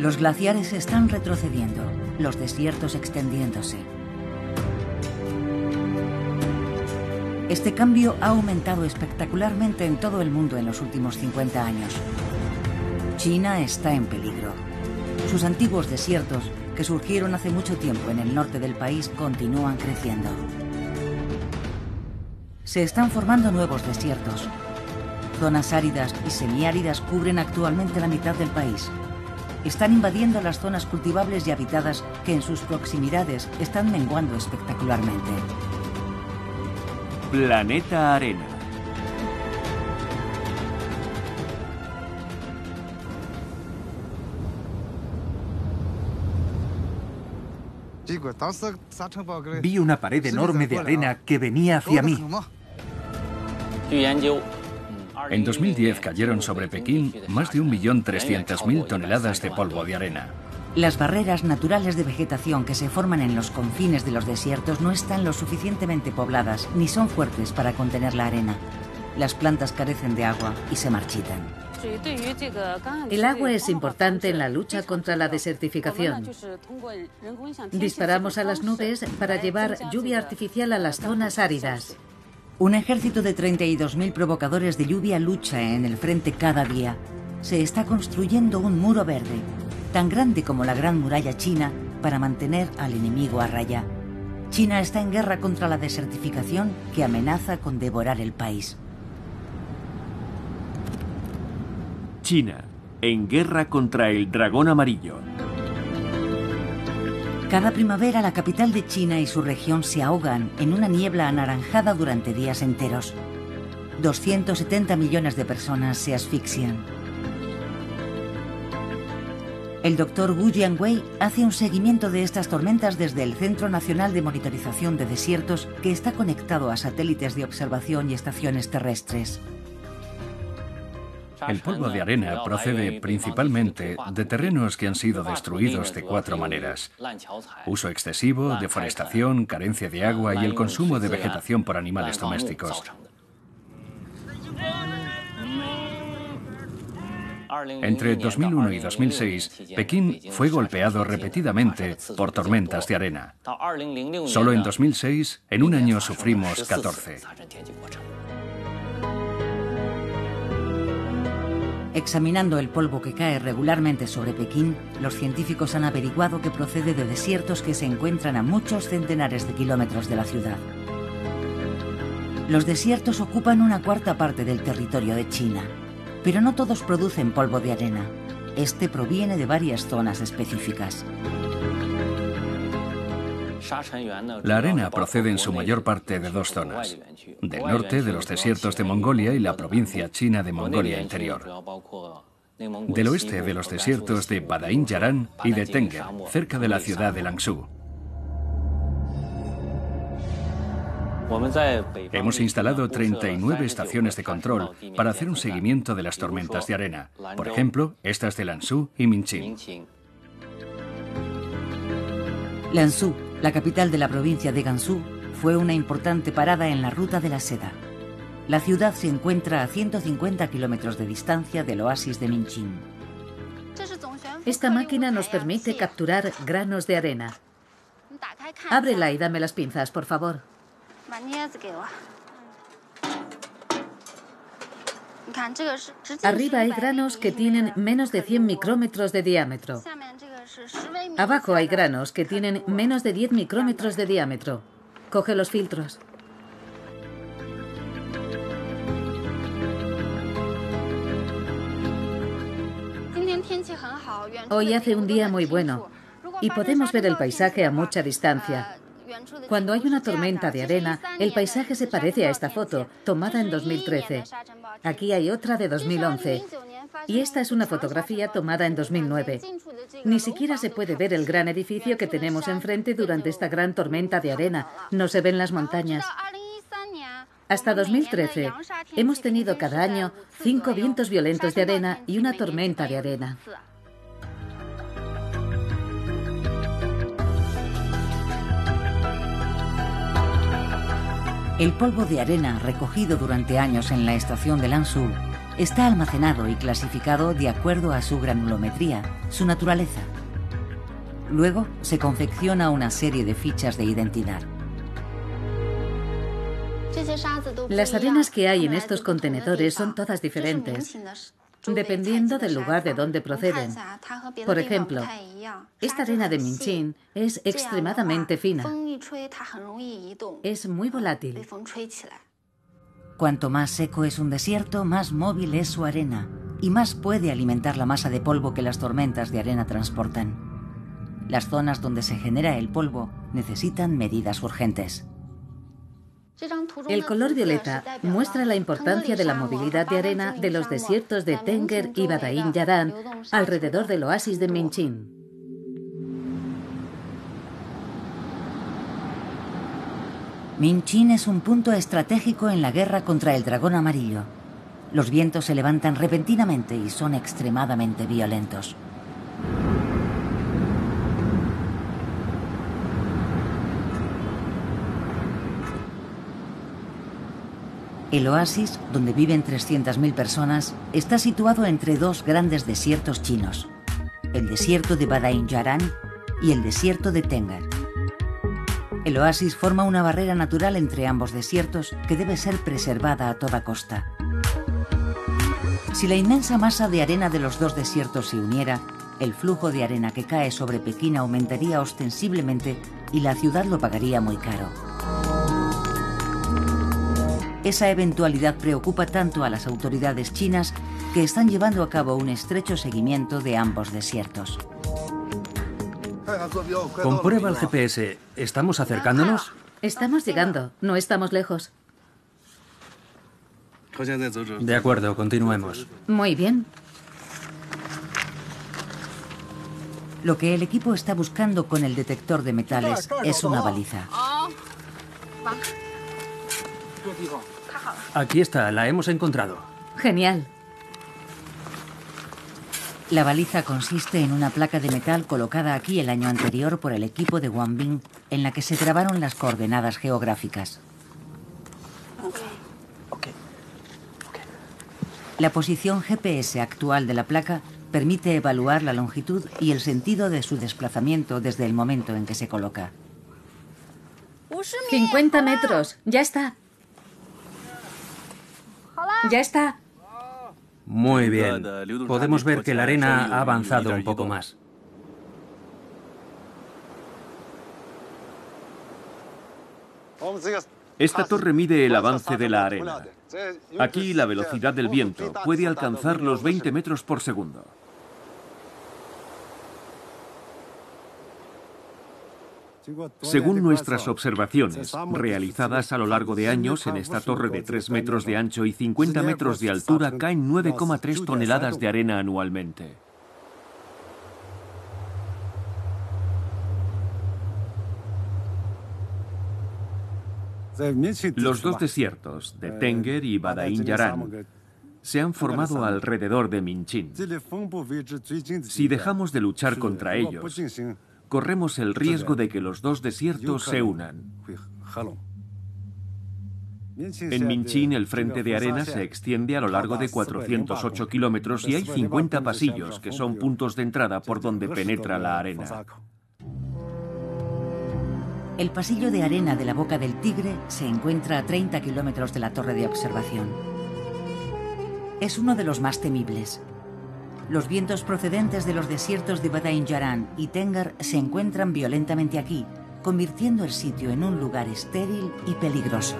Los glaciares están retrocediendo, los desiertos extendiéndose. Este cambio ha aumentado espectacularmente en todo el mundo en los últimos 50 años. China está en peligro. Sus antiguos desiertos, que surgieron hace mucho tiempo en el norte del país, continúan creciendo. Se están formando nuevos desiertos. Zonas áridas y semiáridas cubren actualmente la mitad del país. Están invadiendo las zonas cultivables y habitadas que en sus proximidades están menguando espectacularmente. Planeta Arena. Vi una pared enorme de arena que venía hacia mí. En 2010 cayeron sobre Pekín más de 1.300.000 toneladas de polvo de arena. Las barreras naturales de vegetación que se forman en los confines de los desiertos no están lo suficientemente pobladas ni son fuertes para contener la arena. Las plantas carecen de agua y se marchitan. El agua es importante en la lucha contra la desertificación. Disparamos a las nubes para llevar lluvia artificial a las zonas áridas. Un ejército de 32.000 provocadores de lluvia lucha en el frente cada día. Se está construyendo un muro verde, tan grande como la Gran Muralla China, para mantener al enemigo a raya. China está en guerra contra la desertificación que amenaza con devorar el país. China, en guerra contra el dragón amarillo. Cada primavera la capital de China y su región se ahogan en una niebla anaranjada durante días enteros. 270 millones de personas se asfixian. El doctor Wu Jianwei hace un seguimiento de estas tormentas desde el Centro Nacional de Monitorización de Desiertos que está conectado a satélites de observación y estaciones terrestres. El polvo de arena procede principalmente de terrenos que han sido destruidos de cuatro maneras. Uso excesivo, deforestación, carencia de agua y el consumo de vegetación por animales domésticos. Entre 2001 y 2006, Pekín fue golpeado repetidamente por tormentas de arena. Solo en 2006, en un año sufrimos 14. Examinando el polvo que cae regularmente sobre Pekín, los científicos han averiguado que procede de desiertos que se encuentran a muchos centenares de kilómetros de la ciudad. Los desiertos ocupan una cuarta parte del territorio de China, pero no todos producen polvo de arena. Este proviene de varias zonas específicas. La arena procede en su mayor parte de dos zonas. Del norte, de los desiertos de Mongolia y la provincia china de Mongolia Interior. Del oeste, de los desiertos de Badain Yaran y de Tenger, cerca de la ciudad de Langsu. Hemos instalado 39 estaciones de control para hacer un seguimiento de las tormentas de arena. Por ejemplo, estas de Lanzhou y Minqing. Lanzhou, la capital de la provincia de Gansu, fue una importante parada en la ruta de la seda. La ciudad se encuentra a 150 kilómetros de distancia del oasis de Minqing. Esta máquina nos permite capturar granos de arena. Ábrela y dame las pinzas, por favor. Arriba hay granos que tienen menos de 100 micrómetros de diámetro. Abajo hay granos que tienen menos de 10 micrómetros de diámetro. Coge los filtros. Hoy hace un día muy bueno y podemos ver el paisaje a mucha distancia. Cuando hay una tormenta de arena, el paisaje se parece a esta foto, tomada en 2013. Aquí hay otra de 2011. Y esta es una fotografía tomada en 2009. Ni siquiera se puede ver el gran edificio que tenemos enfrente durante esta gran tormenta de arena. No se ven las montañas. Hasta 2013 hemos tenido cada año cinco vientos violentos de arena y una tormenta de arena. El polvo de arena recogido durante años en la estación de Lanzhou Está almacenado y clasificado de acuerdo a su granulometría, su naturaleza. Luego se confecciona una serie de fichas de identidad. Las arenas que hay en estos contenedores son todas diferentes, dependiendo del lugar de donde proceden. Por ejemplo, esta arena de Minchin es extremadamente fina. Es muy volátil. Cuanto más seco es un desierto, más móvil es su arena y más puede alimentar la masa de polvo que las tormentas de arena transportan. Las zonas donde se genera el polvo necesitan medidas urgentes. El color violeta muestra la importancia de la movilidad de arena de los desiertos de Tenger y Badain Yaran alrededor del oasis de Minchin. Minchin es un punto estratégico en la guerra contra el dragón amarillo. Los vientos se levantan repentinamente y son extremadamente violentos. El oasis, donde viven 300.000 personas, está situado entre dos grandes desiertos chinos, el desierto de Badain Yaran y el desierto de Tengar. El oasis forma una barrera natural entre ambos desiertos que debe ser preservada a toda costa. Si la inmensa masa de arena de los dos desiertos se uniera, el flujo de arena que cae sobre Pekín aumentaría ostensiblemente y la ciudad lo pagaría muy caro. Esa eventualidad preocupa tanto a las autoridades chinas que están llevando a cabo un estrecho seguimiento de ambos desiertos. Comprueba el GPS. ¿Estamos acercándonos? Estamos llegando, no estamos lejos. De acuerdo, continuemos. Muy bien. Lo que el equipo está buscando con el detector de metales es una baliza. Aquí está, la hemos encontrado. Genial. La baliza consiste en una placa de metal colocada aquí el año anterior por el equipo de Wanbing en la que se grabaron las coordenadas geográficas. La posición GPS actual de la placa permite evaluar la longitud y el sentido de su desplazamiento desde el momento en que se coloca. 50 metros, ya está. Ya está. Muy bien. Podemos ver que la arena ha avanzado un poco más. Esta torre mide el avance de la arena. Aquí la velocidad del viento puede alcanzar los 20 metros por segundo. Según nuestras observaciones, realizadas a lo largo de años en esta torre de 3 metros de ancho y 50 metros de altura, caen 9,3 toneladas de arena anualmente. Los dos desiertos, de Tenger y Badain Yaran, se han formado alrededor de Minchin. Si dejamos de luchar contra ellos, corremos el riesgo de que los dos desiertos se unan. En Minchin el frente de arena se extiende a lo largo de 408 kilómetros y hay 50 pasillos que son puntos de entrada por donde penetra la arena. El pasillo de arena de la Boca del Tigre se encuentra a 30 kilómetros de la torre de observación. Es uno de los más temibles. Los vientos procedentes de los desiertos de Badain Yaran y Tengar se encuentran violentamente aquí, convirtiendo el sitio en un lugar estéril y peligroso.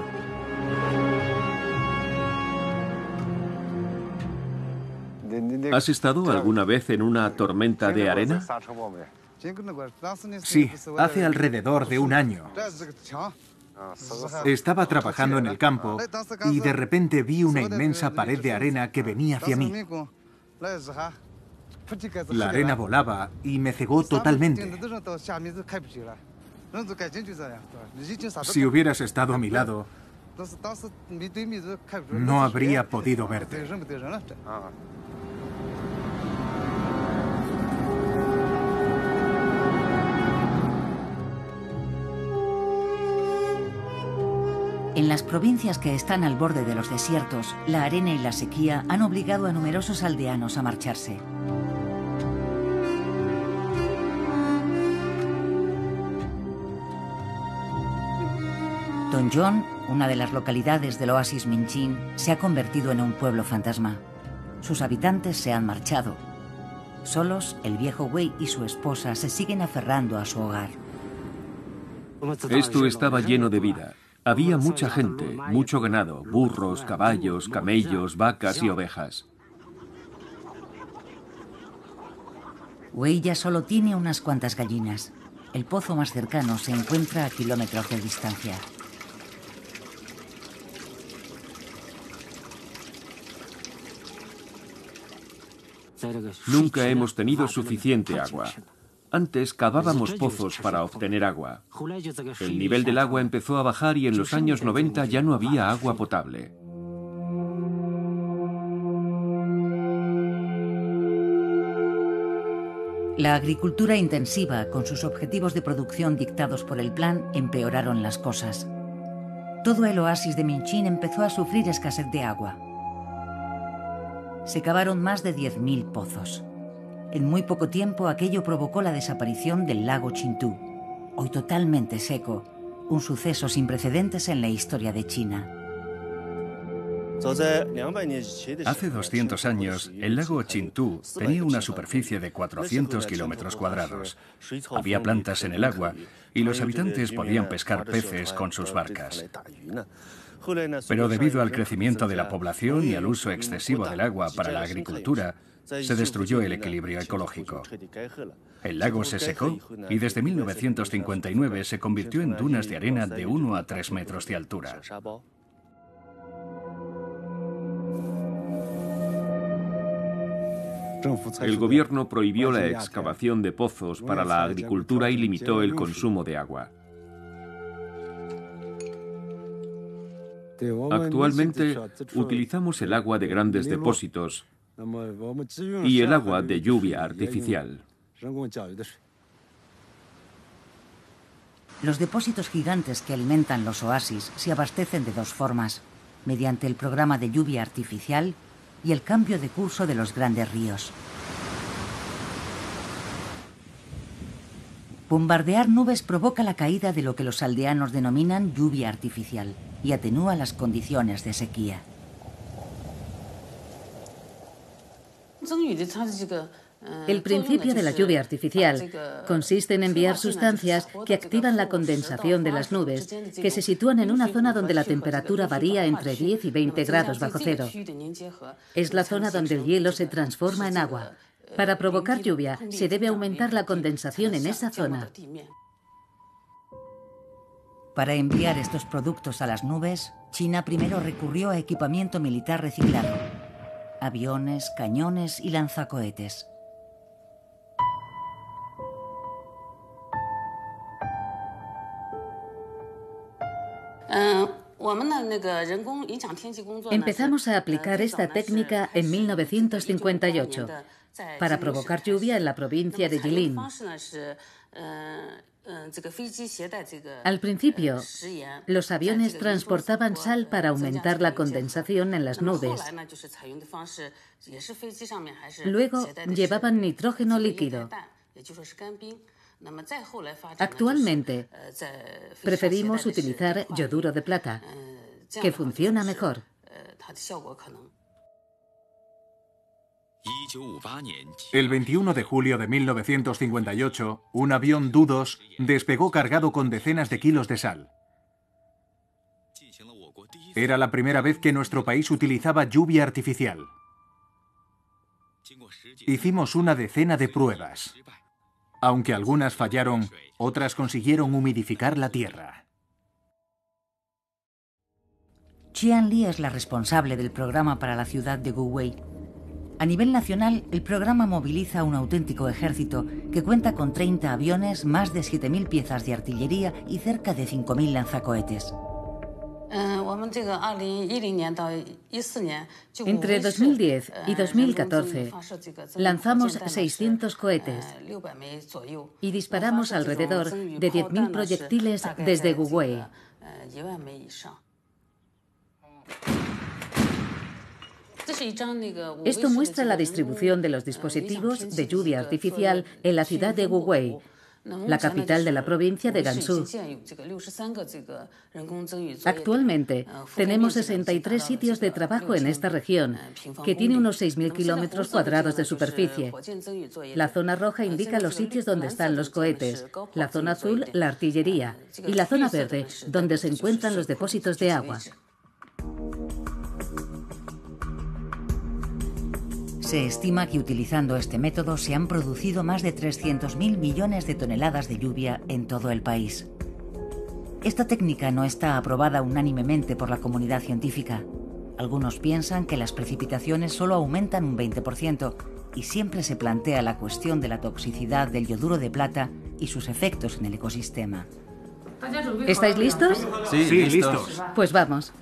¿Has estado alguna vez en una tormenta de arena? Sí, hace alrededor de un año. Estaba trabajando en el campo y de repente vi una inmensa pared de arena que venía hacia mí. La arena volaba y me cegó totalmente. Si hubieras estado a mi lado, no habría podido verte. En las provincias que están al borde de los desiertos, la arena y la sequía han obligado a numerosos aldeanos a marcharse. John, una de las localidades del oasis Minchin, se ha convertido en un pueblo fantasma. Sus habitantes se han marchado. Solos, el viejo Wei y su esposa se siguen aferrando a su hogar. Esto estaba lleno de vida. Había mucha gente, mucho ganado, burros, caballos, camellos, vacas y ovejas. Wei ya solo tiene unas cuantas gallinas. El pozo más cercano se encuentra a kilómetros de distancia. Nunca hemos tenido suficiente agua. Antes cavábamos pozos para obtener agua. El nivel del agua empezó a bajar y en los años 90 ya no había agua potable. La agricultura intensiva, con sus objetivos de producción dictados por el plan, empeoraron las cosas. Todo el oasis de Minchin empezó a sufrir escasez de agua se cavaron más de 10.000 pozos. En muy poco tiempo aquello provocó la desaparición del lago Chintú, hoy totalmente seco, un suceso sin precedentes en la historia de China. Hace 200 años, el lago Chintú tenía una superficie de 400 kilómetros cuadrados. Había plantas en el agua y los habitantes podían pescar peces con sus barcas. Pero debido al crecimiento de la población y al uso excesivo del agua para la agricultura, se destruyó el equilibrio ecológico. El lago se secó y desde 1959 se convirtió en dunas de arena de 1 a 3 metros de altura. El gobierno prohibió la excavación de pozos para la agricultura y limitó el consumo de agua. Actualmente utilizamos el agua de grandes depósitos y el agua de lluvia artificial. Los depósitos gigantes que alimentan los oasis se abastecen de dos formas, mediante el programa de lluvia artificial y el cambio de curso de los grandes ríos. Bombardear nubes provoca la caída de lo que los aldeanos denominan lluvia artificial y atenúa las condiciones de sequía. El principio de la lluvia artificial consiste en enviar sustancias que activan la condensación de las nubes, que se sitúan en una zona donde la temperatura varía entre 10 y 20 grados bajo cero. Es la zona donde el hielo se transforma en agua. Para provocar lluvia, se debe aumentar la condensación en esa zona. Para enviar estos productos a las nubes, China primero recurrió a equipamiento militar reciclado. Aviones, cañones y lanzacohetes. Empezamos a aplicar esta técnica en 1958 para provocar lluvia en la provincia de Jilin. Al principio, los aviones transportaban sal para aumentar la condensación en las nubes. Luego llevaban nitrógeno líquido. Actualmente, preferimos utilizar yoduro de plata, que funciona mejor. El 21 de julio de 1958, un avión Du-2 despegó cargado con decenas de kilos de sal. Era la primera vez que nuestro país utilizaba lluvia artificial. Hicimos una decena de pruebas. Aunque algunas fallaron, otras consiguieron humidificar la tierra. Qian Li es la responsable del programa para la ciudad de Guwei a nivel nacional, el programa moviliza un auténtico ejército que cuenta con 30 aviones, más de 7.000 piezas de artillería y cerca de 5.000 lanzacohetes. Entre 2010 y 2014 lanzamos 600 cohetes y disparamos alrededor de 10.000 proyectiles desde Guwei. Esto muestra la distribución de los dispositivos de lluvia artificial en la ciudad de Wuwei, la capital de la provincia de Gansu. Actualmente tenemos 63 sitios de trabajo en esta región, que tiene unos 6.000 kilómetros cuadrados de superficie. La zona roja indica los sitios donde están los cohetes, la zona azul la artillería y la zona verde donde se encuentran los depósitos de agua. Se estima que utilizando este método se han producido más de 300.000 millones de toneladas de lluvia en todo el país. Esta técnica no está aprobada unánimemente por la comunidad científica. Algunos piensan que las precipitaciones solo aumentan un 20% y siempre se plantea la cuestión de la toxicidad del yoduro de plata y sus efectos en el ecosistema. ¿Estáis listos? Sí, listos. Pues vamos.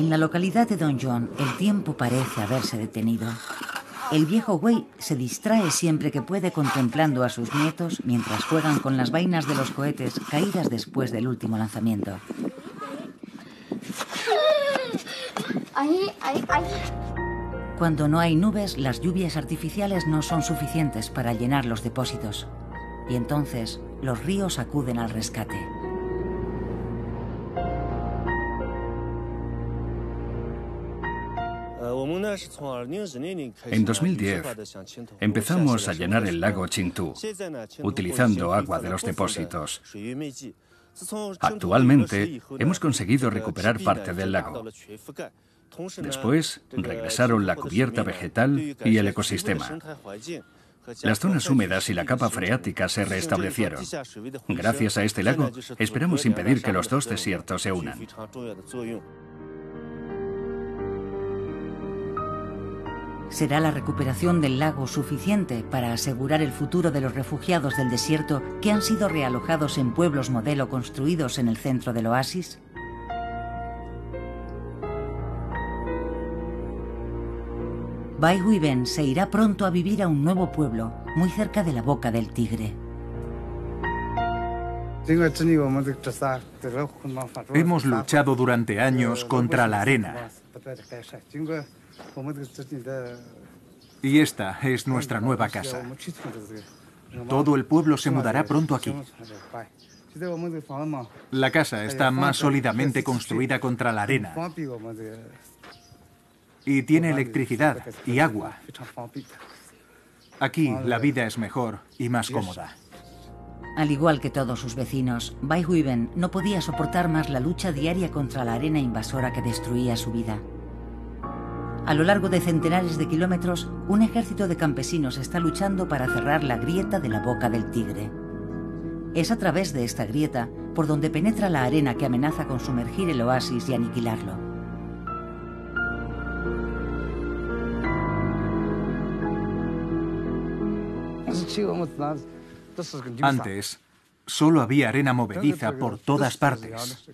En la localidad de Don John, el tiempo parece haberse detenido. El viejo Wei se distrae siempre que puede contemplando a sus nietos mientras juegan con las vainas de los cohetes caídas después del último lanzamiento. Cuando no hay nubes, las lluvias artificiales no son suficientes para llenar los depósitos. Y entonces los ríos acuden al rescate. En 2010 empezamos a llenar el lago Qingtu utilizando agua de los depósitos. Actualmente hemos conseguido recuperar parte del lago. Después regresaron la cubierta vegetal y el ecosistema. Las zonas húmedas y la capa freática se restablecieron. Gracias a este lago, esperamos impedir que los dos desiertos se unan. ¿Será la recuperación del lago suficiente para asegurar el futuro de los refugiados del desierto que han sido realojados en pueblos modelo construidos en el centro del oasis? Bai Huiben se irá pronto a vivir a un nuevo pueblo, muy cerca de la boca del tigre. Hemos luchado durante años contra la arena. Y esta es nuestra nueva casa. Todo el pueblo se mudará pronto aquí. La casa está más sólidamente construida contra la arena. Y tiene electricidad y agua. Aquí la vida es mejor y más cómoda. Al igual que todos sus vecinos, Bai Huiben no podía soportar más la lucha diaria contra la arena invasora que destruía su vida. A lo largo de centenares de kilómetros, un ejército de campesinos está luchando para cerrar la grieta de la boca del tigre. Es a través de esta grieta por donde penetra la arena que amenaza con sumergir el oasis y aniquilarlo. Antes, solo había arena movediza por todas partes.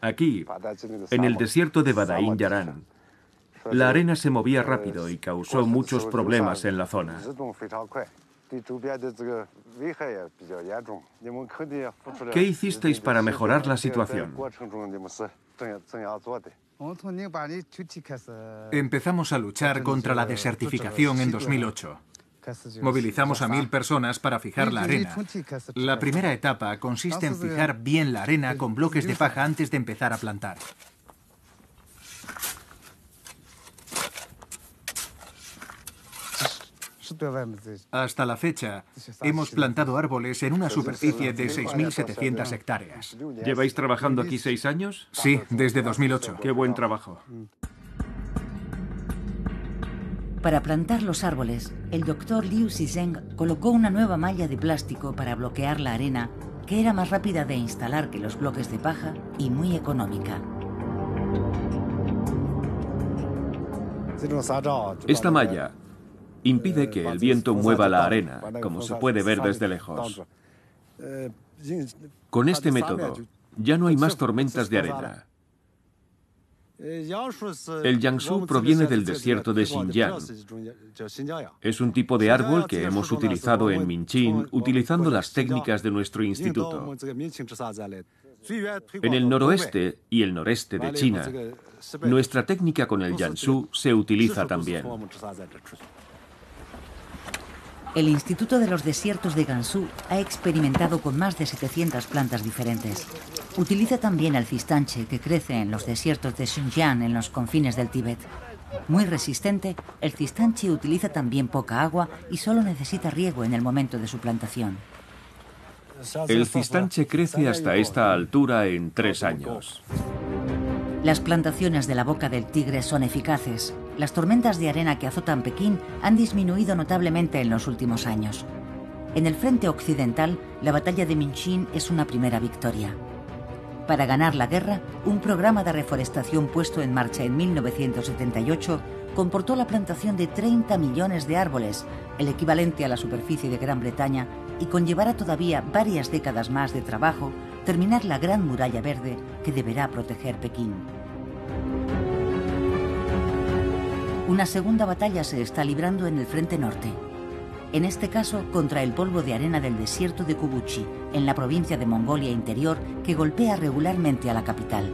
Aquí, en el desierto de Badaín Yarán, la arena se movía rápido y causó muchos problemas en la zona. ¿Qué hicisteis para mejorar la situación? Empezamos a luchar contra la desertificación en 2008. Movilizamos a mil personas para fijar la arena. La primera etapa consiste en fijar bien la arena con bloques de paja antes de empezar a plantar. Hasta la fecha, hemos plantado árboles en una superficie de 6.700 hectáreas. ¿Lleváis trabajando aquí seis años? Sí, desde 2008. Qué buen trabajo. Para plantar los árboles, el doctor Liu Xizeng colocó una nueva malla de plástico para bloquear la arena que era más rápida de instalar que los bloques de paja y muy económica. Esta malla impide que el viento mueva la arena, como se puede ver desde lejos. Con este método ya no hay más tormentas de arena. El Jiangsu proviene del desierto de Xinjiang. Es un tipo de árbol que hemos utilizado en Minchin utilizando las técnicas de nuestro instituto. En el noroeste y el noreste de China, nuestra técnica con el Jiangsu se utiliza también. El Instituto de los Desiertos de Gansu ha experimentado con más de 700 plantas diferentes. Utiliza también el cistanche que crece en los desiertos de Xinjiang en los confines del Tíbet. Muy resistente, el cistanche utiliza también poca agua y solo necesita riego en el momento de su plantación. El cistanche crece hasta esta altura en tres años. Las plantaciones de la boca del tigre son eficaces. Las tormentas de arena que azotan Pekín han disminuido notablemente en los últimos años. En el frente occidental, la batalla de Minchin es una primera victoria. Para ganar la guerra, un programa de reforestación puesto en marcha en 1978 comportó la plantación de 30 millones de árboles, el equivalente a la superficie de Gran Bretaña, y conllevará todavía varias décadas más de trabajo terminar la gran muralla verde que deberá proteger Pekín. Una segunda batalla se está librando en el frente norte. En este caso contra el polvo de arena del desierto de Kubuchi, en la provincia de Mongolia Interior, que golpea regularmente a la capital.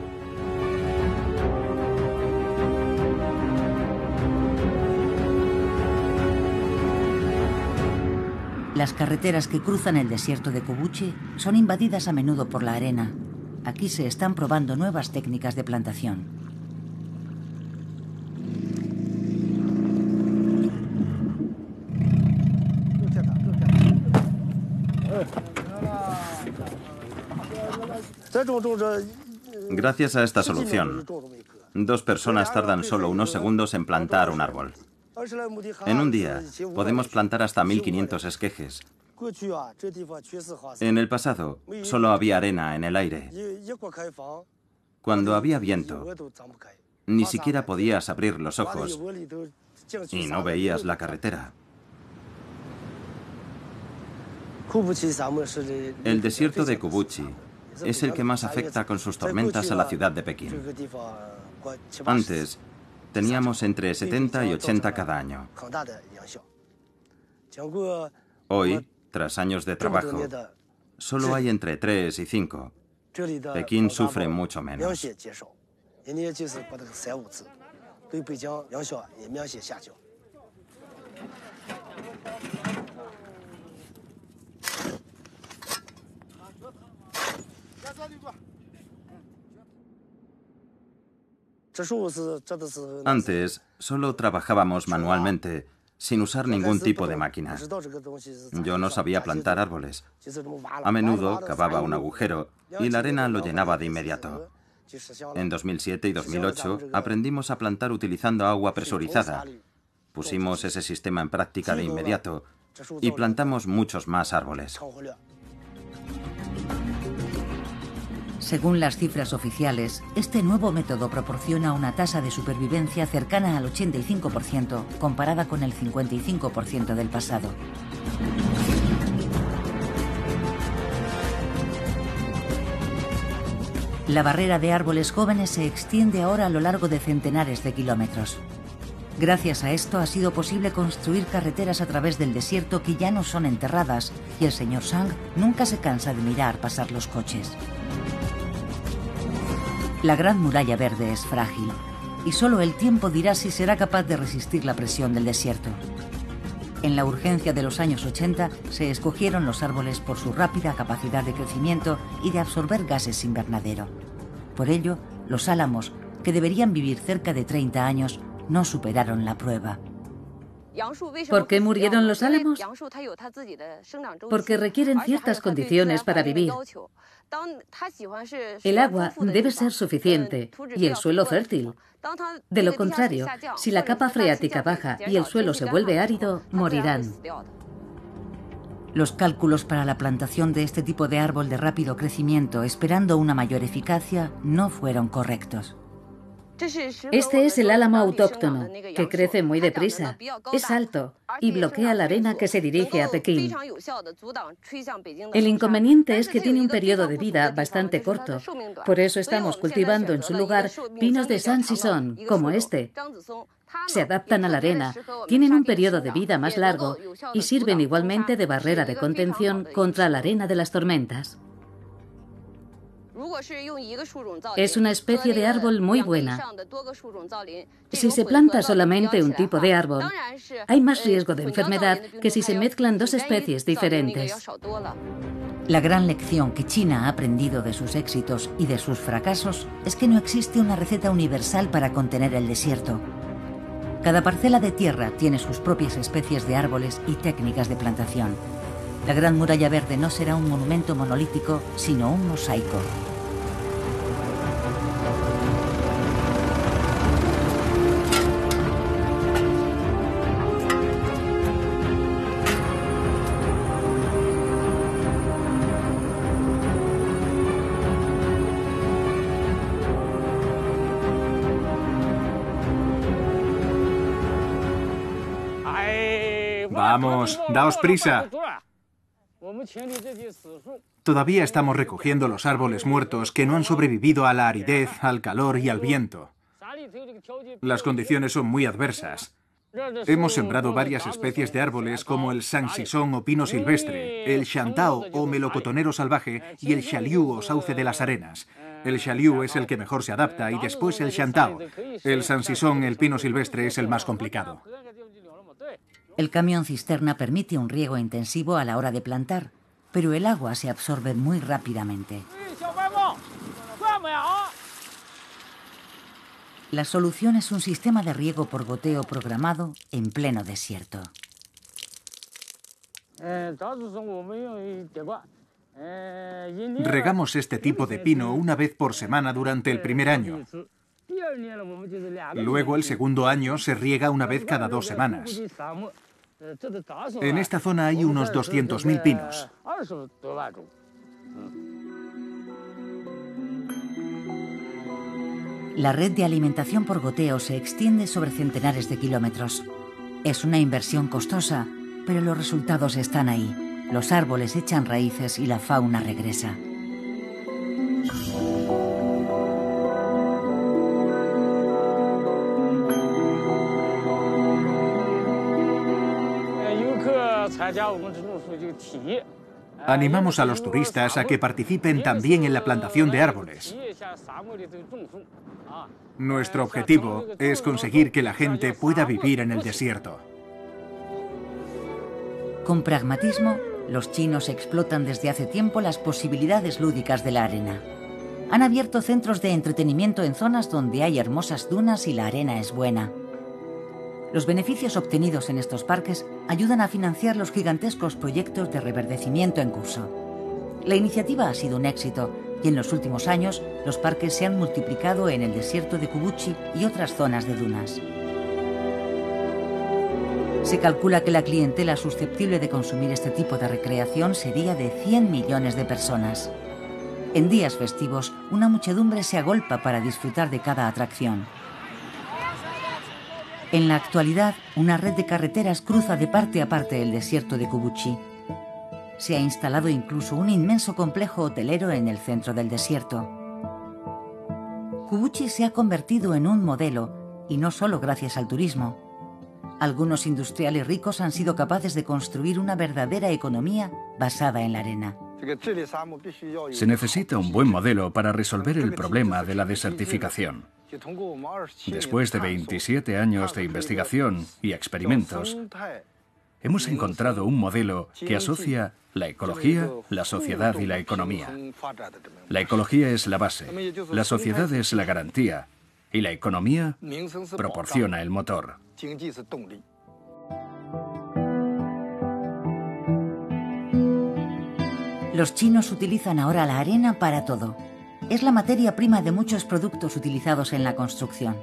Las carreteras que cruzan el desierto de Kubuchi son invadidas a menudo por la arena. Aquí se están probando nuevas técnicas de plantación. Gracias a esta solución, dos personas tardan solo unos segundos en plantar un árbol. En un día podemos plantar hasta 1500 esquejes. En el pasado solo había arena en el aire. Cuando había viento, ni siquiera podías abrir los ojos y no veías la carretera. El desierto de Kubuchi es el que más afecta con sus tormentas a la ciudad de Pekín. Antes, teníamos entre 70 y 80 cada año. Hoy, tras años de trabajo, solo hay entre 3 y 5. Pekín sufre mucho menos. Antes solo trabajábamos manualmente, sin usar ningún tipo de máquina. Yo no sabía plantar árboles. A menudo cavaba un agujero y la arena lo llenaba de inmediato. En 2007 y 2008 aprendimos a plantar utilizando agua presurizada. Pusimos ese sistema en práctica de inmediato y plantamos muchos más árboles. Según las cifras oficiales, este nuevo método proporciona una tasa de supervivencia cercana al 85% comparada con el 55% del pasado. La barrera de árboles jóvenes se extiende ahora a lo largo de centenares de kilómetros. Gracias a esto ha sido posible construir carreteras a través del desierto que ya no son enterradas y el señor Sang nunca se cansa de mirar pasar los coches. La gran muralla verde es frágil y solo el tiempo dirá si será capaz de resistir la presión del desierto. En la urgencia de los años 80 se escogieron los árboles por su rápida capacidad de crecimiento y de absorber gases invernadero. Por ello, los álamos, que deberían vivir cerca de 30 años, no superaron la prueba. ¿Por qué murieron los álamos? Porque requieren ciertas condiciones para vivir. El agua debe ser suficiente y el suelo fértil. De lo contrario, si la capa freática baja y el suelo se vuelve árido, morirán. Los cálculos para la plantación de este tipo de árbol de rápido crecimiento, esperando una mayor eficacia, no fueron correctos. Este es el álamo autóctono, que crece muy deprisa, es alto y bloquea la arena que se dirige a Pekín. El inconveniente es que tiene un periodo de vida bastante corto. Por eso estamos cultivando en su lugar pinos de San Sison, como este. Se adaptan a la arena, tienen un periodo de vida más largo y sirven igualmente de barrera de contención contra la arena de las tormentas. Es una especie de árbol muy buena. Si se planta solamente un tipo de árbol, hay más riesgo de enfermedad que si se mezclan dos especies diferentes. La gran lección que China ha aprendido de sus éxitos y de sus fracasos es que no existe una receta universal para contener el desierto. Cada parcela de tierra tiene sus propias especies de árboles y técnicas de plantación. La Gran Muralla Verde no será un monumento monolítico, sino un mosaico. Vamos, daos prisa. Todavía estamos recogiendo los árboles muertos que no han sobrevivido a la aridez, al calor y al viento. Las condiciones son muy adversas. Hemos sembrado varias especies de árboles como el sansisón o pino silvestre, el shantao o melocotonero salvaje y el xaliu o sauce de las arenas. El xaliu es el que mejor se adapta y después el shantao. El sansisón, el pino silvestre, es el más complicado. El camión cisterna permite un riego intensivo a la hora de plantar, pero el agua se absorbe muy rápidamente. La solución es un sistema de riego por goteo programado en pleno desierto. Regamos este tipo de pino una vez por semana durante el primer año. Luego, el segundo año, se riega una vez cada dos semanas. En esta zona hay unos 200.000 pinos. La red de alimentación por goteo se extiende sobre centenares de kilómetros. Es una inversión costosa, pero los resultados están ahí. Los árboles echan raíces y la fauna regresa. Animamos a los turistas a que participen también en la plantación de árboles. Nuestro objetivo es conseguir que la gente pueda vivir en el desierto. Con pragmatismo, los chinos explotan desde hace tiempo las posibilidades lúdicas de la arena. Han abierto centros de entretenimiento en zonas donde hay hermosas dunas y la arena es buena. Los beneficios obtenidos en estos parques ayudan a financiar los gigantescos proyectos de reverdecimiento en curso. La iniciativa ha sido un éxito y en los últimos años los parques se han multiplicado en el desierto de Kubuchi y otras zonas de dunas. Se calcula que la clientela susceptible de consumir este tipo de recreación sería de 100 millones de personas. En días festivos, una muchedumbre se agolpa para disfrutar de cada atracción. En la actualidad, una red de carreteras cruza de parte a parte el desierto de Kubuchi. Se ha instalado incluso un inmenso complejo hotelero en el centro del desierto. Kubuchi se ha convertido en un modelo, y no solo gracias al turismo. Algunos industriales ricos han sido capaces de construir una verdadera economía basada en la arena. Se necesita un buen modelo para resolver el problema de la desertificación. Después de 27 años de investigación y experimentos, hemos encontrado un modelo que asocia la ecología, la sociedad y la economía. La ecología es la base, la sociedad es la garantía y la economía proporciona el motor. Los chinos utilizan ahora la arena para todo es la materia prima de muchos productos utilizados en la construcción.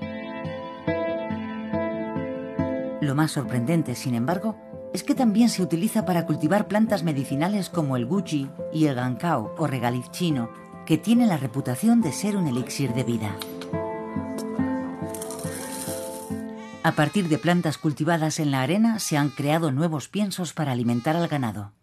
Lo más sorprendente, sin embargo, es que también se utiliza para cultivar plantas medicinales como el guji y el gancao o regaliz chino, que tiene la reputación de ser un elixir de vida. A partir de plantas cultivadas en la arena se han creado nuevos piensos para alimentar al ganado.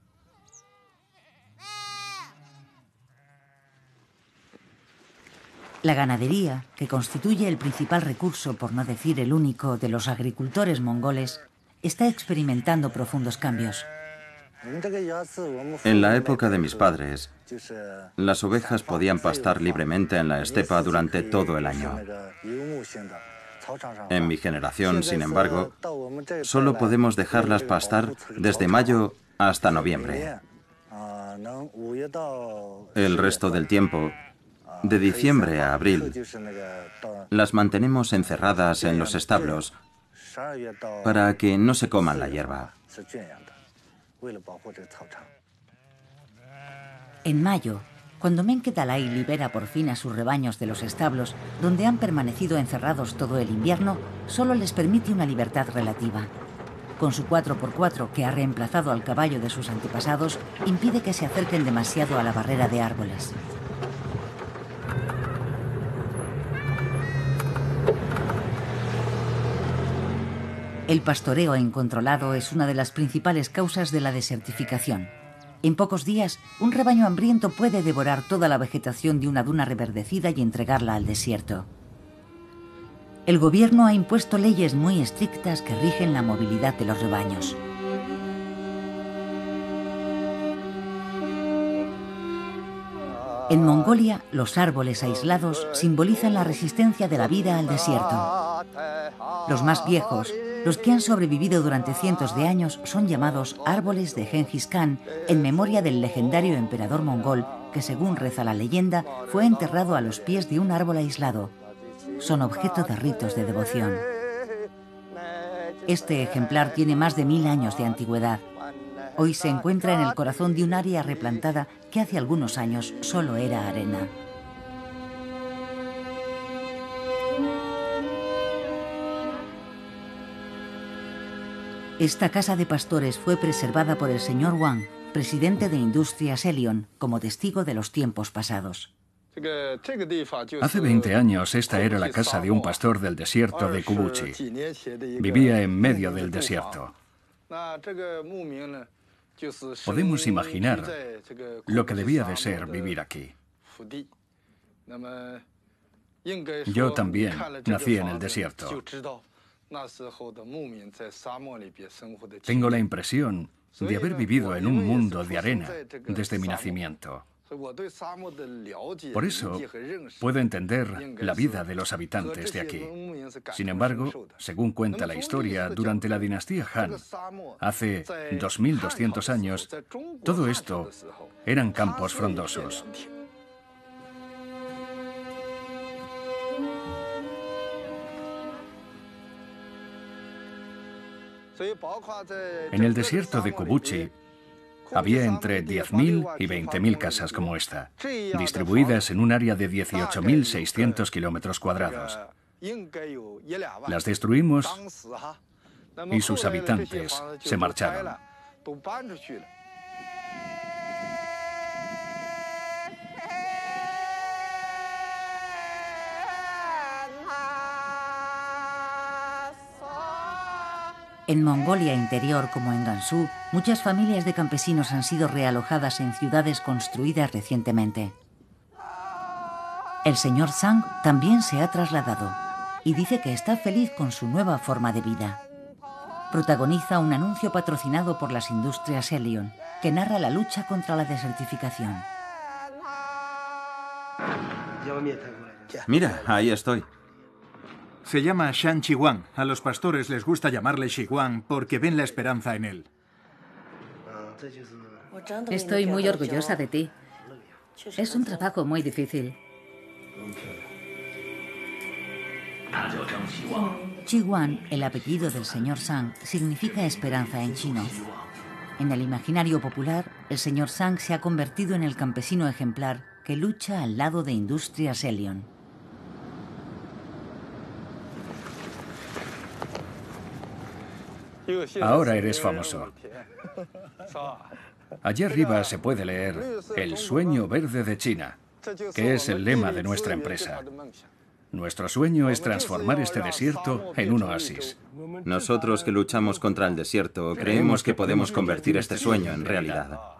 La ganadería, que constituye el principal recurso, por no decir el único, de los agricultores mongoles, está experimentando profundos cambios. En la época de mis padres, las ovejas podían pastar libremente en la estepa durante todo el año. En mi generación, sin embargo, solo podemos dejarlas pastar desde mayo hasta noviembre. El resto del tiempo de diciembre a abril, las mantenemos encerradas en los establos para que no se coman la hierba. En mayo, cuando Menketalai libera por fin a sus rebaños de los establos, donde han permanecido encerrados todo el invierno, solo les permite una libertad relativa. Con su 4x4, que ha reemplazado al caballo de sus antepasados, impide que se acerquen demasiado a la barrera de árboles. El pastoreo incontrolado es una de las principales causas de la desertificación. En pocos días, un rebaño hambriento puede devorar toda la vegetación de una duna reverdecida y entregarla al desierto. El gobierno ha impuesto leyes muy estrictas que rigen la movilidad de los rebaños. En Mongolia, los árboles aislados simbolizan la resistencia de la vida al desierto. Los más viejos, los que han sobrevivido durante cientos de años son llamados árboles de Genghis Khan en memoria del legendario emperador mongol que, según reza la leyenda, fue enterrado a los pies de un árbol aislado. Son objeto de ritos de devoción. Este ejemplar tiene más de mil años de antigüedad. Hoy se encuentra en el corazón de un área replantada que hace algunos años solo era arena. Esta casa de pastores fue preservada por el señor Wang, presidente de Industrias Elion, como testigo de los tiempos pasados. Hace 20 años esta era la casa de un pastor del desierto de Kubuchi. Vivía en medio del desierto. Podemos imaginar lo que debía de ser vivir aquí. Yo también nací en el desierto. Tengo la impresión de haber vivido en un mundo de arena desde mi nacimiento. Por eso puedo entender la vida de los habitantes de aquí. Sin embargo, según cuenta la historia, durante la dinastía Han, hace 2200 años, todo esto eran campos frondosos. En el desierto de Kubuchi había entre 10.000 y 20.000 casas como esta, distribuidas en un área de 18.600 kilómetros cuadrados. Las destruimos y sus habitantes se marcharon. En Mongolia Interior, como en Gansu, muchas familias de campesinos han sido realojadas en ciudades construidas recientemente. El señor Sang también se ha trasladado y dice que está feliz con su nueva forma de vida. Protagoniza un anuncio patrocinado por las industrias Helion que narra la lucha contra la desertificación. Mira, ahí estoy. Se llama Shan Chihuang. A los pastores les gusta llamarle Chihuang porque ven la esperanza en él. Estoy muy orgullosa de ti. Es un trabajo muy difícil. Chihuang, el apellido del señor Sang, significa esperanza en chino. En el imaginario popular, el señor Sang se ha convertido en el campesino ejemplar que lucha al lado de Industrias Elion. Ahora eres famoso. Allí arriba se puede leer El sueño verde de China, que es el lema de nuestra empresa. Nuestro sueño es transformar este desierto en un oasis. Nosotros que luchamos contra el desierto creemos que podemos convertir este sueño en realidad.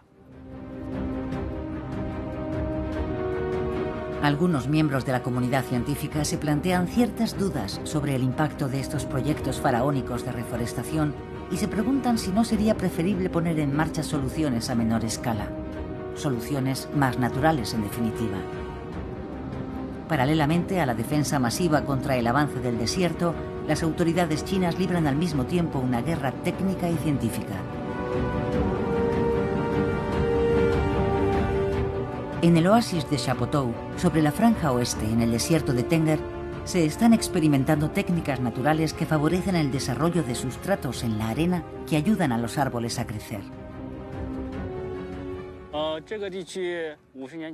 Algunos miembros de la comunidad científica se plantean ciertas dudas sobre el impacto de estos proyectos faraónicos de reforestación y se preguntan si no sería preferible poner en marcha soluciones a menor escala. Soluciones más naturales, en definitiva. Paralelamente a la defensa masiva contra el avance del desierto, las autoridades chinas libran al mismo tiempo una guerra técnica y científica. En el oasis de Chapotou, sobre la franja oeste en el desierto de Tenger, se están experimentando técnicas naturales que favorecen el desarrollo de sustratos en la arena que ayudan a los árboles a crecer.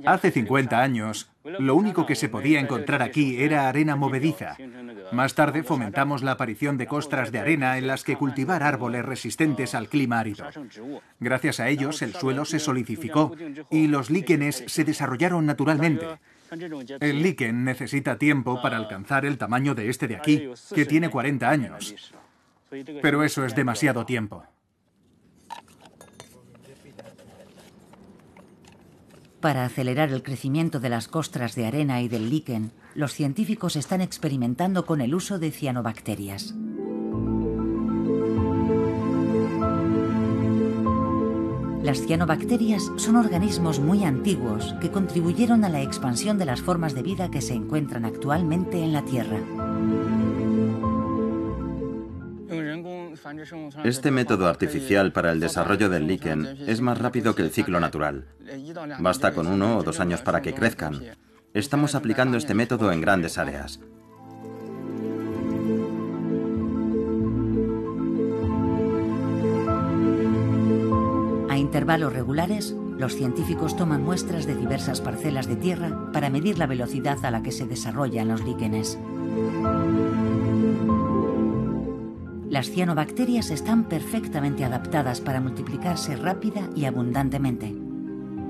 Hace 50 años, lo único que se podía encontrar aquí era arena movediza. Más tarde fomentamos la aparición de costras de arena en las que cultivar árboles resistentes al clima árido. Gracias a ellos, el suelo se solidificó y los líquenes se desarrollaron naturalmente. El líquen necesita tiempo para alcanzar el tamaño de este de aquí, que tiene 40 años. Pero eso es demasiado tiempo. Para acelerar el crecimiento de las costras de arena y del líquen, los científicos están experimentando con el uso de cianobacterias. Las cianobacterias son organismos muy antiguos que contribuyeron a la expansión de las formas de vida que se encuentran actualmente en la Tierra. Este método artificial para el desarrollo del líquen es más rápido que el ciclo natural. Basta con uno o dos años para que crezcan. Estamos aplicando este método en grandes áreas. A intervalos regulares, los científicos toman muestras de diversas parcelas de tierra para medir la velocidad a la que se desarrollan los líquenes. Las cianobacterias están perfectamente adaptadas para multiplicarse rápida y abundantemente.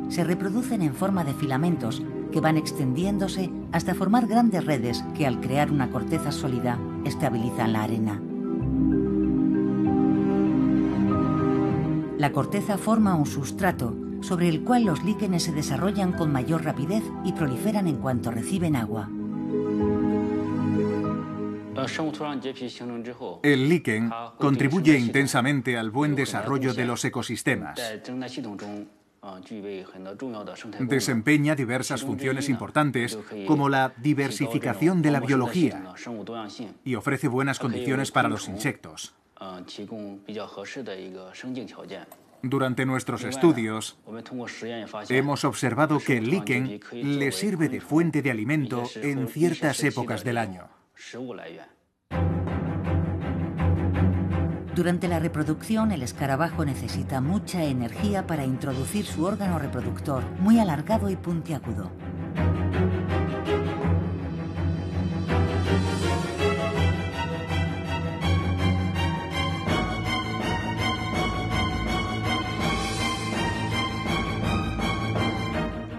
Se reproducen en forma de filamentos que van extendiéndose hasta formar grandes redes que al crear una corteza sólida estabilizan la arena. La corteza forma un sustrato sobre el cual los líquenes se desarrollan con mayor rapidez y proliferan en cuanto reciben agua. El líquen contribuye intensamente al buen desarrollo de los ecosistemas. Desempeña diversas funciones importantes como la diversificación de la biología y ofrece buenas condiciones para los insectos. Durante nuestros estudios, hemos observado que el líquen le sirve de fuente de alimento en ciertas épocas del año. Durante la reproducción, el escarabajo necesita mucha energía para introducir su órgano reproductor, muy alargado y puntiagudo.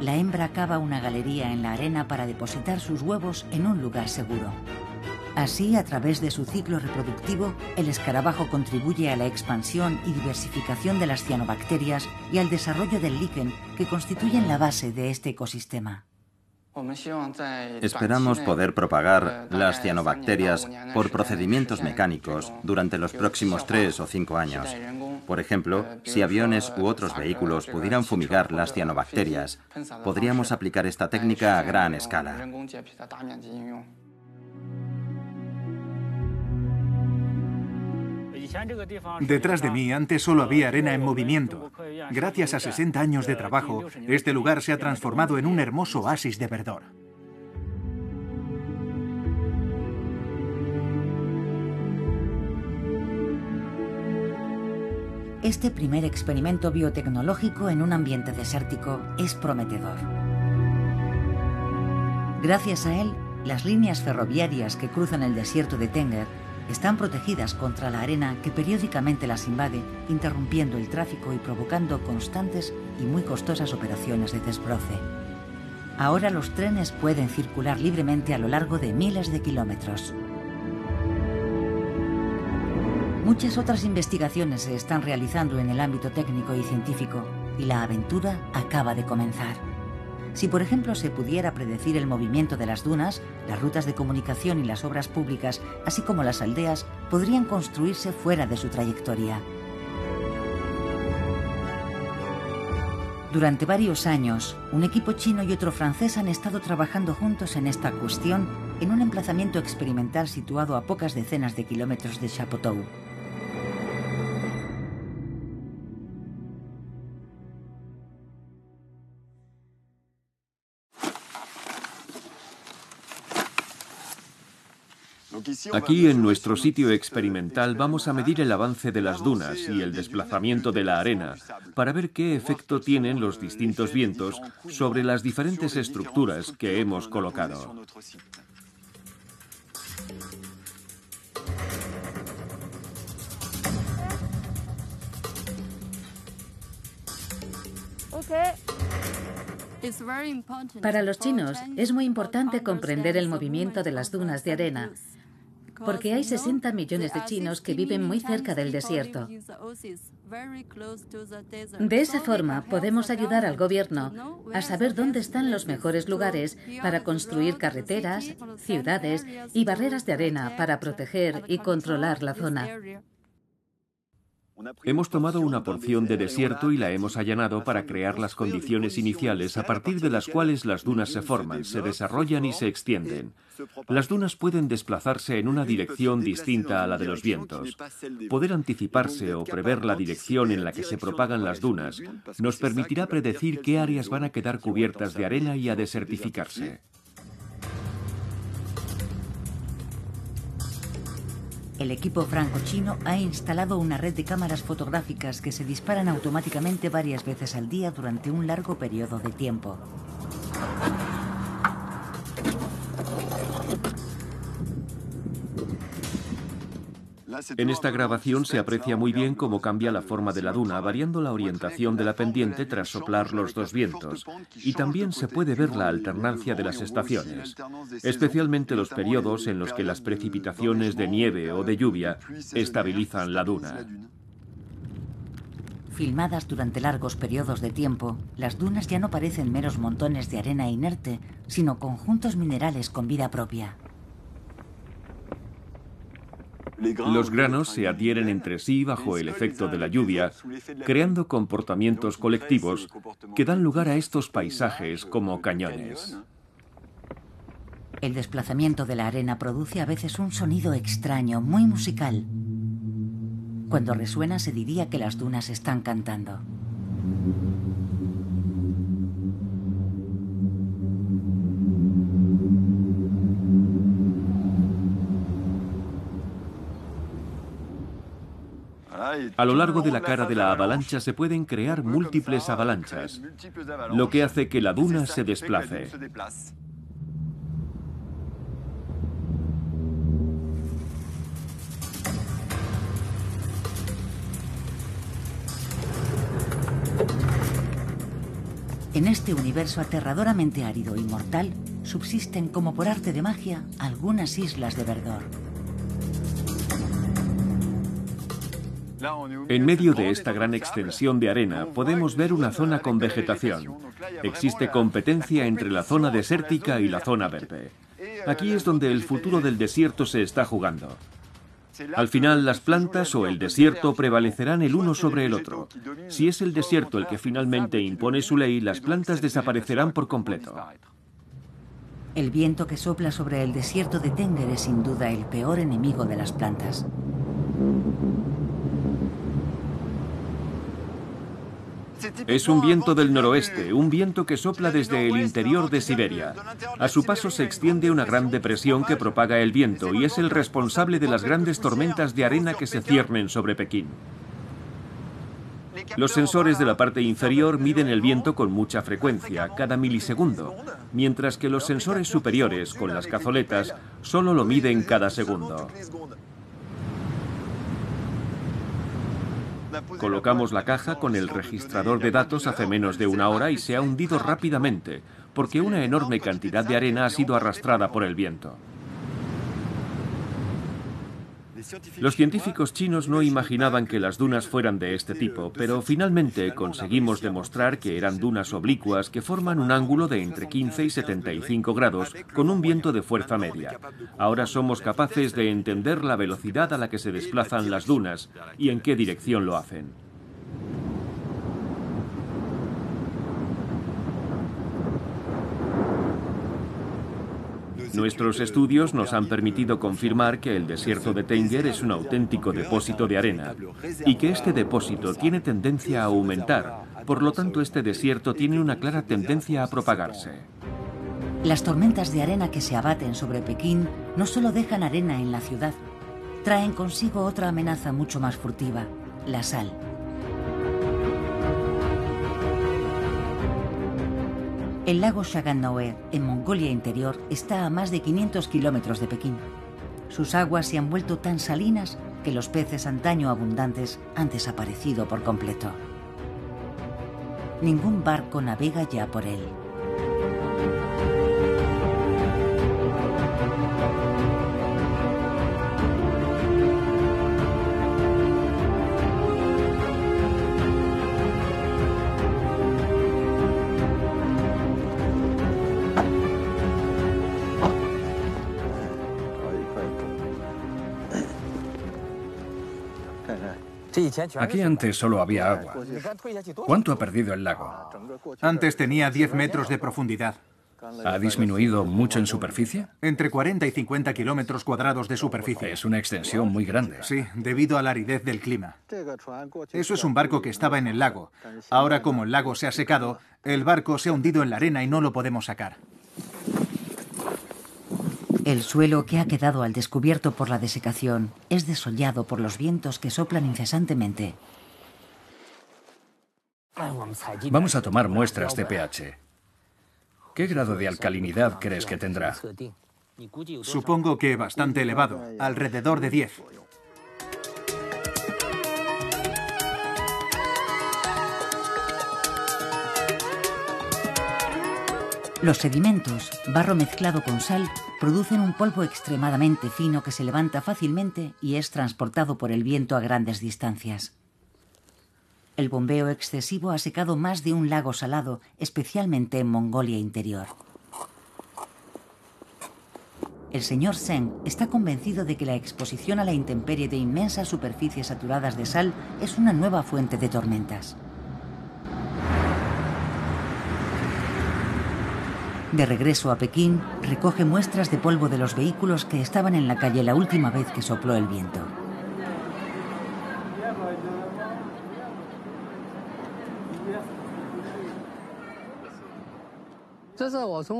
La hembra cava una galería en la arena para depositar sus huevos en un lugar seguro. Así, a través de su ciclo reproductivo, el escarabajo contribuye a la expansión y diversificación de las cianobacterias y al desarrollo del líquen que constituyen la base de este ecosistema. Esperamos poder propagar las cianobacterias por procedimientos mecánicos durante los próximos tres o cinco años. Por ejemplo, si aviones u otros vehículos pudieran fumigar las cianobacterias, podríamos aplicar esta técnica a gran escala. Detrás de mí antes solo había arena en movimiento. Gracias a 60 años de trabajo, este lugar se ha transformado en un hermoso oasis de verdor. Este primer experimento biotecnológico en un ambiente desértico es prometedor. Gracias a él, las líneas ferroviarias que cruzan el desierto de Tenger están protegidas contra la arena que periódicamente las invade, interrumpiendo el tráfico y provocando constantes y muy costosas operaciones de desbroce. Ahora los trenes pueden circular libremente a lo largo de miles de kilómetros. Muchas otras investigaciones se están realizando en el ámbito técnico y científico y la aventura acaba de comenzar. Si por ejemplo se pudiera predecir el movimiento de las dunas, las rutas de comunicación y las obras públicas, así como las aldeas, podrían construirse fuera de su trayectoria. Durante varios años, un equipo chino y otro francés han estado trabajando juntos en esta cuestión en un emplazamiento experimental situado a pocas decenas de kilómetros de Chapotou. Aquí en nuestro sitio experimental vamos a medir el avance de las dunas y el desplazamiento de la arena para ver qué efecto tienen los distintos vientos sobre las diferentes estructuras que hemos colocado. Para los chinos es muy importante comprender el movimiento de las dunas de arena porque hay 60 millones de chinos que viven muy cerca del desierto. De esa forma podemos ayudar al gobierno a saber dónde están los mejores lugares para construir carreteras, ciudades y barreras de arena para proteger y controlar la zona. Hemos tomado una porción de desierto y la hemos allanado para crear las condiciones iniciales a partir de las cuales las dunas se forman, se desarrollan y se extienden. Las dunas pueden desplazarse en una dirección distinta a la de los vientos. Poder anticiparse o prever la dirección en la que se propagan las dunas nos permitirá predecir qué áreas van a quedar cubiertas de arena y a desertificarse. El equipo franco-chino ha instalado una red de cámaras fotográficas que se disparan automáticamente varias veces al día durante un largo periodo de tiempo. En esta grabación se aprecia muy bien cómo cambia la forma de la duna, variando la orientación de la pendiente tras soplar los dos vientos. Y también se puede ver la alternancia de las estaciones, especialmente los periodos en los que las precipitaciones de nieve o de lluvia estabilizan la duna. Filmadas durante largos periodos de tiempo, las dunas ya no parecen meros montones de arena inerte, sino conjuntos minerales con vida propia. Los granos se adhieren entre sí bajo el efecto de la lluvia, creando comportamientos colectivos que dan lugar a estos paisajes como cañones. El desplazamiento de la arena produce a veces un sonido extraño, muy musical. Cuando resuena se diría que las dunas están cantando. A lo largo de la cara de la avalancha se pueden crear múltiples avalanchas, lo que hace que la duna se desplace. En este universo aterradoramente árido y mortal, subsisten como por arte de magia algunas islas de verdor. En medio de esta gran extensión de arena podemos ver una zona con vegetación. Existe competencia entre la zona desértica y la zona verde. Aquí es donde el futuro del desierto se está jugando. Al final las plantas o el desierto prevalecerán el uno sobre el otro. Si es el desierto el que finalmente impone su ley, las plantas desaparecerán por completo. El viento que sopla sobre el desierto de Tenger es sin duda el peor enemigo de las plantas. Es un viento del noroeste, un viento que sopla desde el interior de Siberia. A su paso se extiende una gran depresión que propaga el viento y es el responsable de las grandes tormentas de arena que se ciernen sobre Pekín. Los sensores de la parte inferior miden el viento con mucha frecuencia, cada milisegundo, mientras que los sensores superiores, con las cazoletas, solo lo miden cada segundo. Colocamos la caja con el registrador de datos hace menos de una hora y se ha hundido rápidamente, porque una enorme cantidad de arena ha sido arrastrada por el viento. Los científicos chinos no imaginaban que las dunas fueran de este tipo, pero finalmente conseguimos demostrar que eran dunas oblicuas que forman un ángulo de entre 15 y 75 grados con un viento de fuerza media. Ahora somos capaces de entender la velocidad a la que se desplazan las dunas y en qué dirección lo hacen. Nuestros estudios nos han permitido confirmar que el desierto de Tenger es un auténtico depósito de arena y que este depósito tiene tendencia a aumentar. Por lo tanto, este desierto tiene una clara tendencia a propagarse. Las tormentas de arena que se abaten sobre Pekín no solo dejan arena en la ciudad, traen consigo otra amenaza mucho más furtiva, la sal. El lago Shagannoe, en Mongolia Interior, está a más de 500 kilómetros de Pekín. Sus aguas se han vuelto tan salinas que los peces antaño abundantes han desaparecido por completo. Ningún barco navega ya por él. Aquí antes solo había agua. ¿Cuánto ha perdido el lago? Antes tenía 10 metros de profundidad. ¿Ha disminuido mucho en superficie? Entre 40 y 50 kilómetros cuadrados de superficie. Es una extensión muy grande. Sí, debido a la aridez del clima. Eso es un barco que estaba en el lago. Ahora, como el lago se ha secado, el barco se ha hundido en la arena y no lo podemos sacar. El suelo que ha quedado al descubierto por la desecación es desollado por los vientos que soplan incesantemente. Vamos a tomar muestras de pH. ¿Qué grado de alcalinidad crees que tendrá? Supongo que bastante elevado, alrededor de 10. Los sedimentos, barro mezclado con sal, producen un polvo extremadamente fino que se levanta fácilmente y es transportado por el viento a grandes distancias. El bombeo excesivo ha secado más de un lago salado, especialmente en Mongolia Interior. El señor Seng está convencido de que la exposición a la intemperie de inmensas superficies saturadas de sal es una nueva fuente de tormentas. De regreso a Pekín, recoge muestras de polvo de los vehículos que estaban en la calle la última vez que sopló el viento.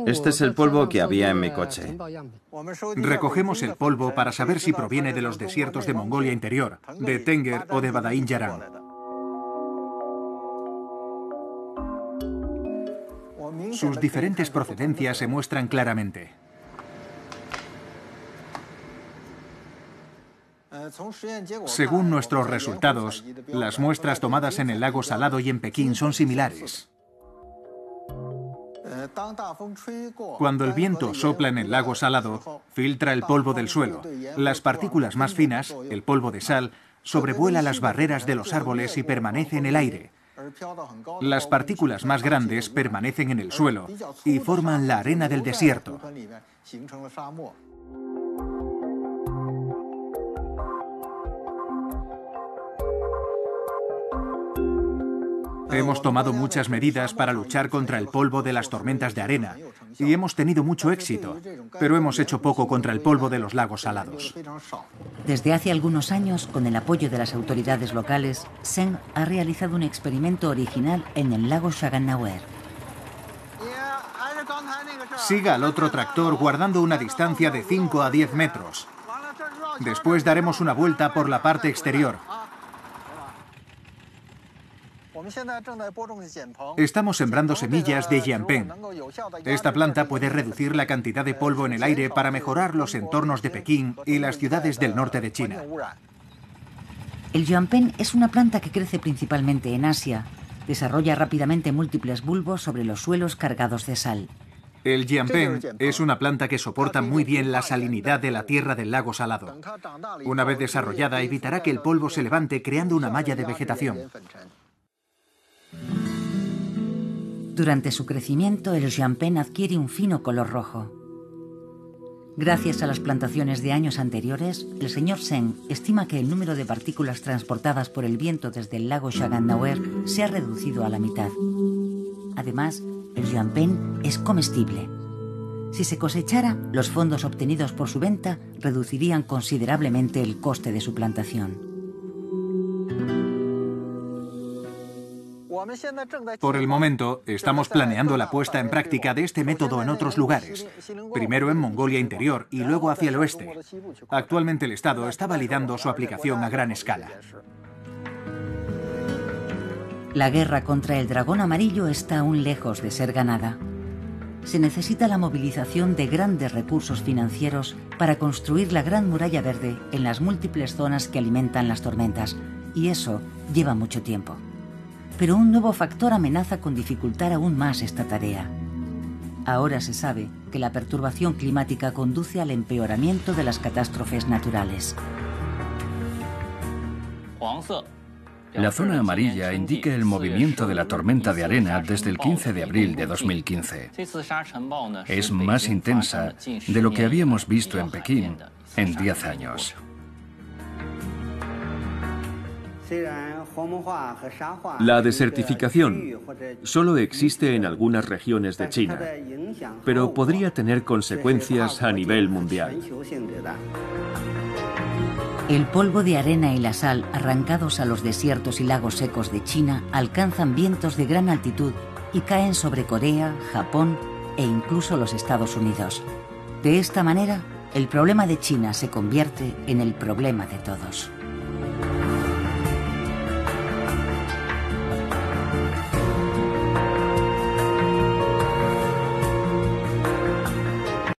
Este es el polvo que había en mi coche. Recogemos el polvo para saber si proviene de los desiertos de Mongolia Interior, de Tenger o de Badain Yaran. Sus diferentes procedencias se muestran claramente. Según nuestros resultados, las muestras tomadas en el lago Salado y en Pekín son similares. Cuando el viento sopla en el lago Salado, filtra el polvo del suelo. Las partículas más finas, el polvo de sal, sobrevuela las barreras de los árboles y permanece en el aire. Las partículas más grandes permanecen en el suelo y forman la arena del desierto. Hemos tomado muchas medidas para luchar contra el polvo de las tormentas de arena y hemos tenido mucho éxito, pero hemos hecho poco contra el polvo de los lagos salados. Desde hace algunos años, con el apoyo de las autoridades locales, Sen ha realizado un experimento original en el lago Shagannawer. Siga al otro tractor guardando una distancia de 5 a 10 metros. Después daremos una vuelta por la parte exterior. Estamos sembrando semillas de Jianpeng. Esta planta puede reducir la cantidad de polvo en el aire para mejorar los entornos de Pekín y las ciudades del norte de China. El yuanpen es una planta que crece principalmente en Asia. Desarrolla rápidamente múltiples bulbos sobre los suelos cargados de sal. El jianpen es una planta que soporta muy bien la salinidad de la tierra del lago salado. Una vez desarrollada, evitará que el polvo se levante creando una malla de vegetación. Durante su crecimiento, el jianpen adquiere un fino color rojo. Gracias a las plantaciones de años anteriores, el señor Seng estima que el número de partículas transportadas por el viento desde el lago Shagandauer se ha reducido a la mitad. Además, el jianpen es comestible. Si se cosechara, los fondos obtenidos por su venta reducirían considerablemente el coste de su plantación. Por el momento, estamos planeando la puesta en práctica de este método en otros lugares, primero en Mongolia Interior y luego hacia el oeste. Actualmente el Estado está validando su aplicación a gran escala. La guerra contra el dragón amarillo está aún lejos de ser ganada. Se necesita la movilización de grandes recursos financieros para construir la Gran Muralla Verde en las múltiples zonas que alimentan las tormentas, y eso lleva mucho tiempo pero un nuevo factor amenaza con dificultar aún más esta tarea. Ahora se sabe que la perturbación climática conduce al empeoramiento de las catástrofes naturales. La zona amarilla indica el movimiento de la tormenta de arena desde el 15 de abril de 2015. Es más intensa de lo que habíamos visto en Pekín en 10 años. La desertificación solo existe en algunas regiones de China, pero podría tener consecuencias a nivel mundial. El polvo de arena y la sal arrancados a los desiertos y lagos secos de China alcanzan vientos de gran altitud y caen sobre Corea, Japón e incluso los Estados Unidos. De esta manera, el problema de China se convierte en el problema de todos.